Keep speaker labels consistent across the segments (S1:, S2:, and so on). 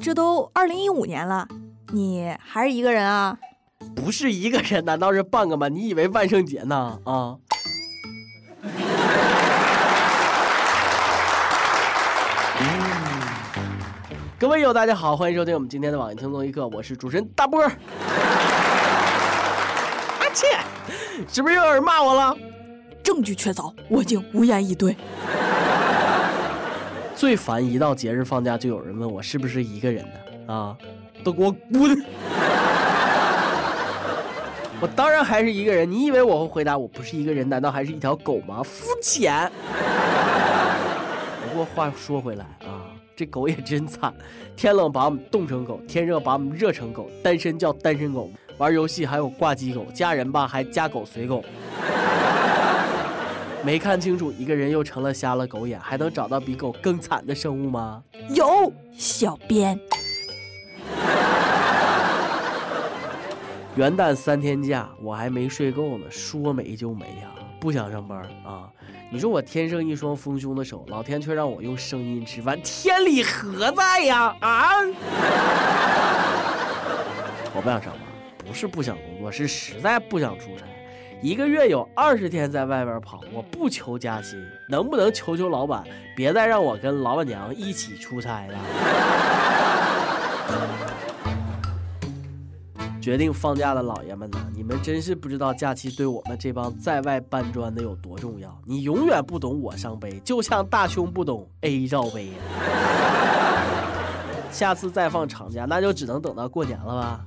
S1: 这都二零一五年了，你还是一个人啊？
S2: 不是一个人，难道是半个吗？你以为万圣节呢？啊！各位友，大家好，欢迎收听我们今天的网易轻松一刻，我是主持人大波。阿切，是不是又有人骂我了？
S1: 证据确凿，我竟无言以对。
S2: 最烦一到节日放假就有人问我是不是一个人的啊，都给我滚！我当然还是一个人，你以为我会回答我不是一个人？难道还是一条狗吗？肤浅。不过话说回来啊，这狗也真惨，天冷把我们冻成狗，天热把我们热成狗，单身叫单身狗，玩游戏还有挂机狗，嫁人吧还嫁狗随狗。没看清楚，一个人又成了瞎了狗眼，还能找到比狗更惨的生物吗？
S1: 有，小编。
S2: 元旦三天假，我还没睡够呢，说没就没呀，不想上班啊！你说我天生一双丰胸的手，老天却让我用声音吃饭，天理何在呀？啊！我不想上班，不是不想工作，是实在不想出差。一个月有二十天在外边跑，我不求加薪，能不能求求老板，别再让我跟老板娘一起出差了？决定放假的老爷们呢，你们真是不知道假期对我们这帮在外搬砖的有多重要。你永远不懂我伤悲，就像大胸不懂 A 罩杯。下次再放长假，那就只能等到过年了吧。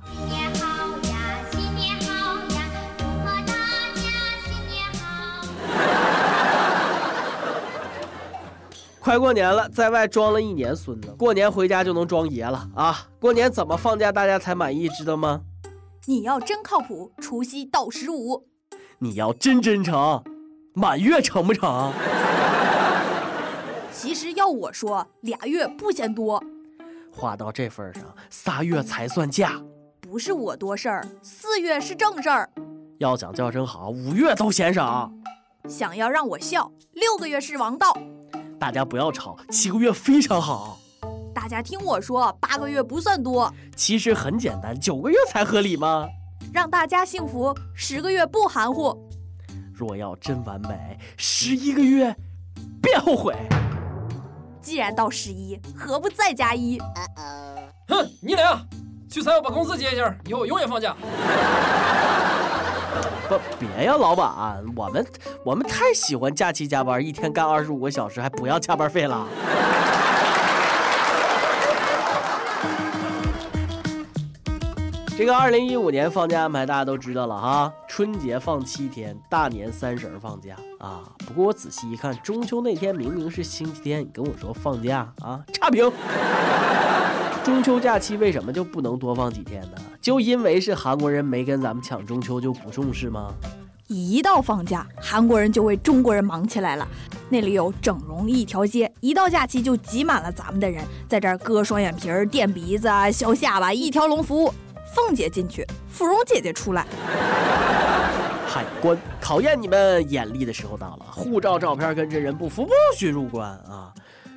S2: 快过年了，在外装了一年孙子，过年回家就能装爷了啊！过年怎么放假大家才满意，知道吗？
S1: 你要真靠谱，除夕到十五；
S2: 你要真真诚，满月成不成？
S1: 其实要我说，俩月不嫌多。
S2: 话到这份上，仨月才算假。
S1: 不是我多事儿，四月是正事儿。
S2: 要讲叫声好，五月都嫌少。
S1: 想要让我笑，六个月是王道。
S2: 大家不要吵，七个月非常好。
S1: 大家听我说，八个月不算多。
S2: 其实很简单，九个月才合理吗？
S1: 让大家幸福，十个月不含糊。
S2: 若要真完美，十一个月，别后悔。
S1: 既然到十一，何不再加一？
S3: 哼，你俩去财务把工资结一下，以后永远放假。
S2: 不，别呀，老板，我们我们太喜欢假期加班，一天干二十五个小时，还不要加班费了。这个二零一五年放假安排大家都知道了哈，春节放七天，大年三十放假啊。不过我仔细一看，中秋那天明明是星期天，你跟我说放假啊？差评。中秋假期为什么就不能多放几天呢？就因为是韩国人没跟咱们抢中秋就不重视吗？
S1: 一到放假，韩国人就为中国人忙起来了。那里有整容一条街，一到假期就挤满了咱们的人，在这儿割双眼皮儿、垫鼻子、削下巴，一条龙服务。凤姐进去，芙蓉姐姐出来。
S2: 海关考验你们眼力的时候到了，护照照片跟真人不符，不许入关啊！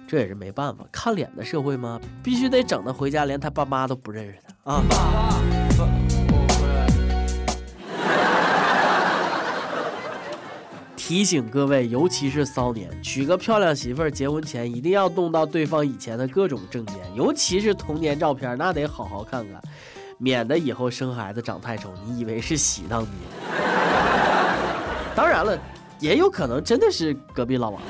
S2: 这也是没办法，看脸的社会吗？必须得整的回家连他爸妈都不认识他啊！提醒各位，尤其是骚年，娶个漂亮媳妇儿，结婚前一定要动到对方以前的各种证件，尤其是童年照片，那得好好看看，免得以后生孩子长太丑，你以为是喜当爹。当然了，也有可能真的是隔壁老王。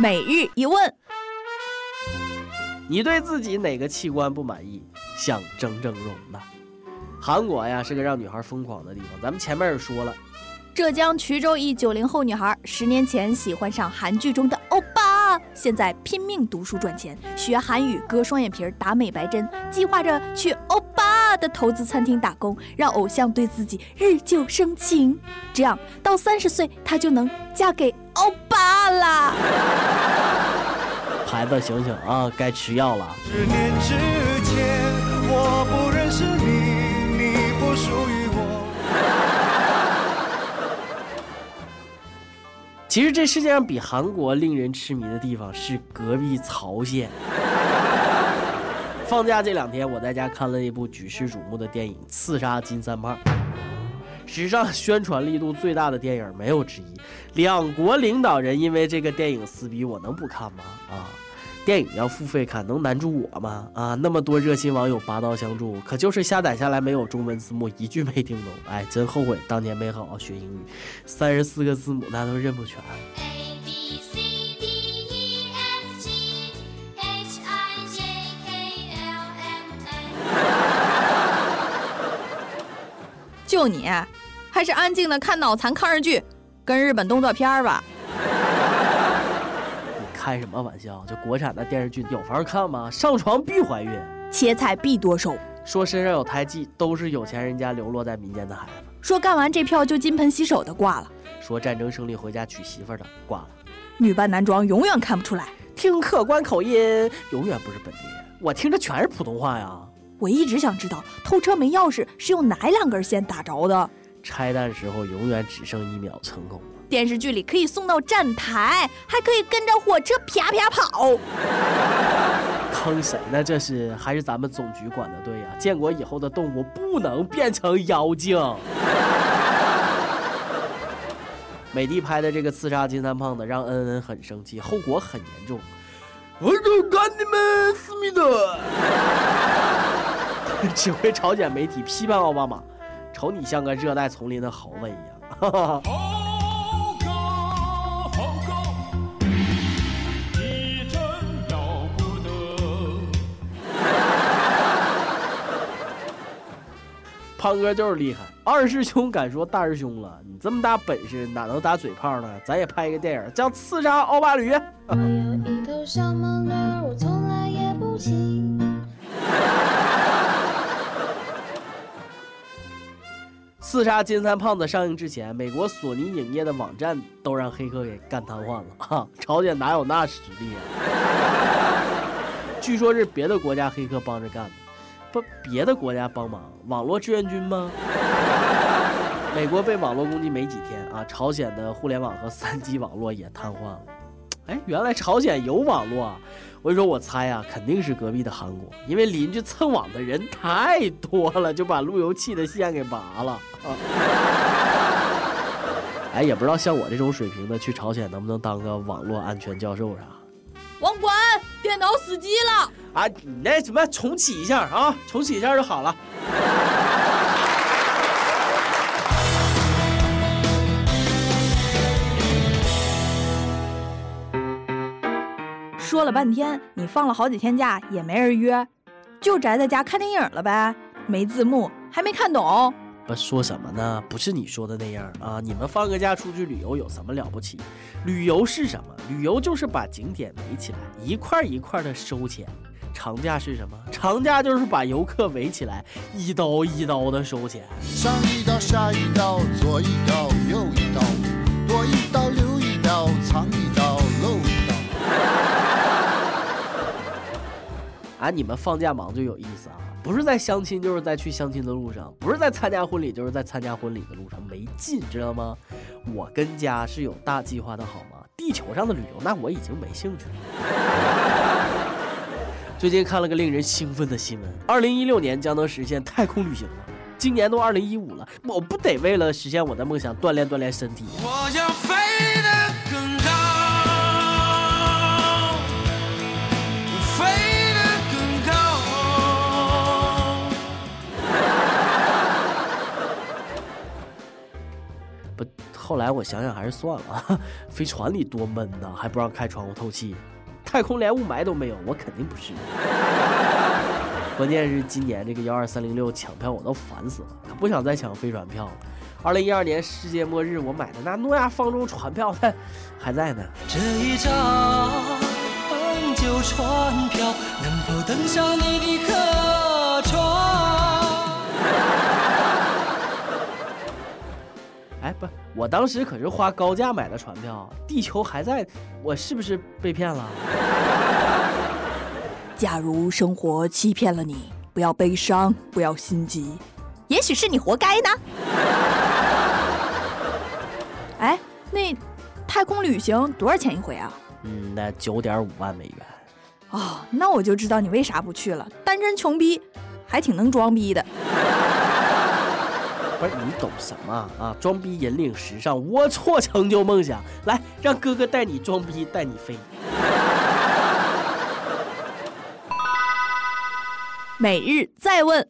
S1: 每日一问：
S2: 你对自己哪个器官不满意？想整整容呢？韩国呀是个让女孩疯狂的地方，咱们前面也说了。
S1: 浙江衢州一九零后女孩，十年前喜欢上韩剧中的欧巴，现在拼命读书赚钱，学韩语、割双眼皮、打美白针，计划着去欧巴的投资餐厅打工，让偶像对自己日久生情，这样到三十岁她就能嫁给欧巴啦。
S2: 孩子醒醒啊，该吃药了。
S4: 十年之前，我不认识你，你不属于我。
S2: 其实这世界上比韩国令人痴迷的地方是隔壁朝鲜。放假这两天，我在家看了一部举世瞩目的电影《刺杀金三胖》，史上宣传力度最大的电影没有之一。两国领导人因为这个电影撕逼，我能不看吗？啊！电影要付费看，能难住我吗？啊，那么多热心网友拔刀相助，可就是下载下来没有中文字幕，一句没听懂。哎，真后悔当年没好好学英语，三十四个字母那都认不全。
S1: 就你，还是安静的看脑残抗日剧，跟日本动作片吧。
S2: 你开什么玩笑？这国产的电视剧有法看吗？上床必怀孕，
S1: 切菜必剁手。
S2: 说身上有胎记都是有钱人家流落在民间的孩子。
S1: 说干完这票就金盆洗手的挂了。
S2: 说战争胜利回家娶媳妇的挂了。
S1: 女扮男装永远看不出来。
S2: 听客观口音永远不是本地人。我听着全是普通话呀。
S1: 我一直想知道偷车没钥匙是用哪两根线打着的。
S2: 拆弹时候永远只剩一秒成功。
S1: 电视剧里可以送到站台，还可以跟着火车啪啪跑。
S2: 坑谁呢？这是还是咱们总局管的对呀？建国以后的动物不能变成妖精。美帝拍的这个刺杀金三胖子让恩恩很生气，后果很严重。我就干你们思密达！指挥朝鲜媒体批判奥巴马，瞅你像个热带丛林的猴子一样。胖哥就是厉害，二师兄敢说大师兄了。你这么大本事，哪能打嘴炮呢？咱也拍一个电影，叫《刺杀奥巴驴》。我
S5: 有一头小毛驴，我从来也不骑
S2: 刺杀金三胖子上映之前，美国索尼影业的网站都让黑客给干瘫痪了。哈，朝鲜哪有那实力啊？据说是别的国家黑客帮着干的。不，别的国家帮忙，网络志愿军吗？美国被网络攻击没几天啊，朝鲜的互联网和三 G 网络也瘫痪了。哎，原来朝鲜有网络啊！我跟你说，我猜啊，肯定是隔壁的韩国，因为邻居蹭网的人太多了，就把路由器的线给拔了。啊、哎，也不知道像我这种水平的去朝鲜能不能当个网络安全教授啥？
S1: 网管，电脑死机了。
S2: 啊，你那什么重启一下啊，重启一下就好了。
S1: 说了半天，你放了好几天假也没人约，就宅在家看电影了呗？没字幕，还没看懂。
S2: 不说什么呢？不是你说的那样啊！你们放个假出去旅游有什么了不起？旅游是什么？旅游就是把景点围起来，一块一块的收钱。长假是什么？长假就是把游客围起来，一刀一刀的收钱。
S6: 上一刀，下一刀，左一刀，右一刀，多一刀，留一刀，藏一刀，
S2: 啊，你们放假忙就有意思啊！不是在相亲，就是在去相亲的路上；不是在参加婚礼，就是在参加婚礼的路上，没劲，知道吗？我跟家是有大计划的，好吗？地球上的旅游，那我已经没兴趣了。最近看了个令人兴奋的新闻：二零一六年将能实现太空旅行了。今年都二零一五了，我不得为了实现我的梦想锻炼锻炼身体？我要飞得后来我想想还是算了，飞船里多闷呐，还不让开窗户透气。太空连雾霾都没有，我肯定不是。关键是今年这个幺二三零六抢票我都烦死了，可不想再抢飞船票了。二零一二年世界末日我买的那诺亚方舟船票还还在呢。这一张旧船票能否登上你的客船？哎，不，我当时可是花高价买的船票，地球还在，我是不是被骗了？
S1: 假如生活欺骗了你，不要悲伤，不要心急，也许是你活该呢。哎，那太空旅行多少钱一回啊？
S2: 嗯，那九点五万美元。
S1: 哦，那我就知道你为啥不去了。单身穷逼，还挺能装逼的。
S2: 不是你懂什么啊？装逼引领时尚，龌龊成就梦想。来，让哥哥带你装逼，带你飞。
S1: 每日再问：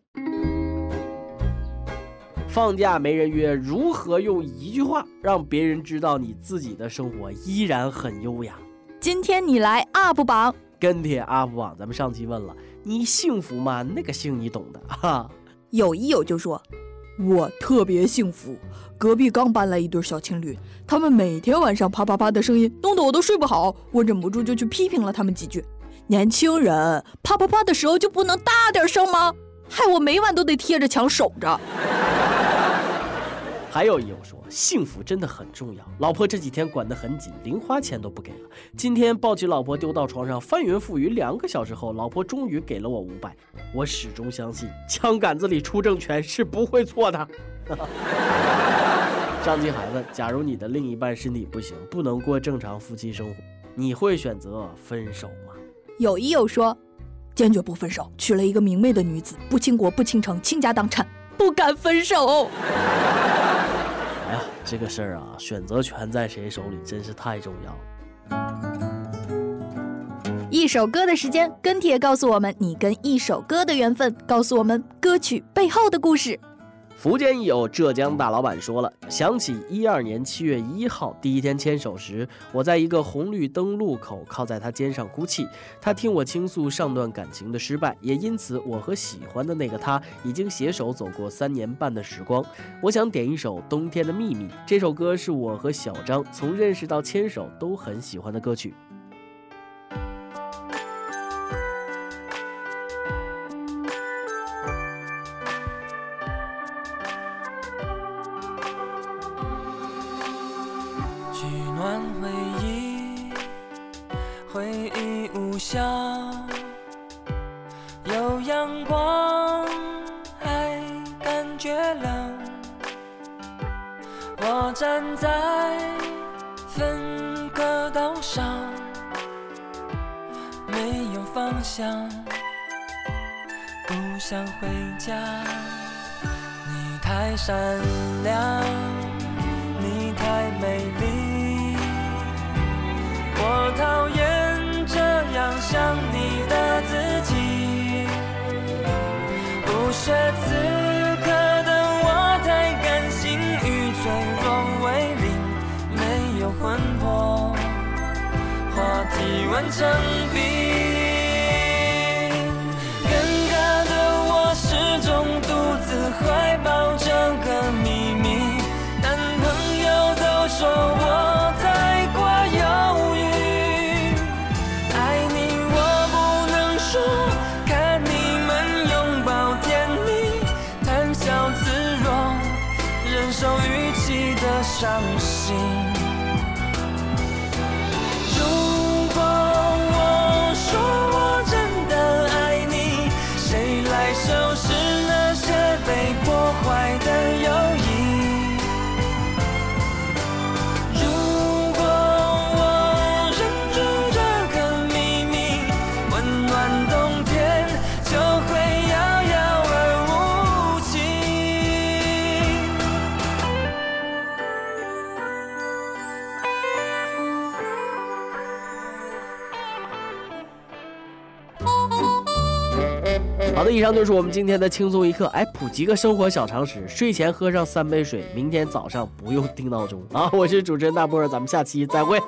S2: 放假没人约，如何用一句话让别人知道你自己的生活依然很优雅？
S1: 今天你来 UP 榜。
S2: 跟帖 UP 榜，咱们上期问了你幸福吗？那个幸你懂的哈。
S1: 有一有就说，我特别幸福。隔壁刚搬来一对小情侣，他们每天晚上啪啪啪的声音，弄得我都睡不好。我忍不住就去批评了他们几句。年轻人啪啪啪的时候就不能大点声吗？害我每晚都得贴着墙守着。
S2: 还有一友说，幸福真的很重要。老婆这几天管得很紧，零花钱都不给了。今天抱起老婆丢到床上，翻云覆雨两个小时后，老婆终于给了我五百。我始终相信，枪杆子里出政权是不会错的。上期还问，假如你的另一半身体不行，不能过正常夫妻生活，你会选择分手吗？
S1: 有一友说，坚决不分手。娶了一个明媚的女子，不倾国不倾城，倾家荡产，不敢分手。
S2: 哎呀，这个事儿啊，选择权在谁手里真是太重要了。
S1: 一首歌的时间，跟帖告诉我们你跟一首歌的缘分，告诉我们歌曲背后的故事。
S2: 福建有浙江大老板说了，想起一二年七月一号第一天牵手时，我在一个红绿灯路口靠在他肩上哭泣。他听我倾诉上段感情的失败，也因此我和喜欢的那个他已经携手走过三年半的时光。我想点一首《冬天的秘密》，这首歌是我和小张从认识到牵手都很喜欢的歌曲。
S4: 忆无效，有阳光还感觉冷。我站在分隔岛上，没有方向，不想回家。你太善良。你太美丽，我讨厌这此刻的我太感性与脆弱为邻，没有魂魄，话题完成伤心。
S2: 好的，以上就是我们今天的轻松一刻。哎，普及个生活小常识：睡前喝上三杯水，明天早上不用定闹钟好！我是主持人大波，咱们下期再会。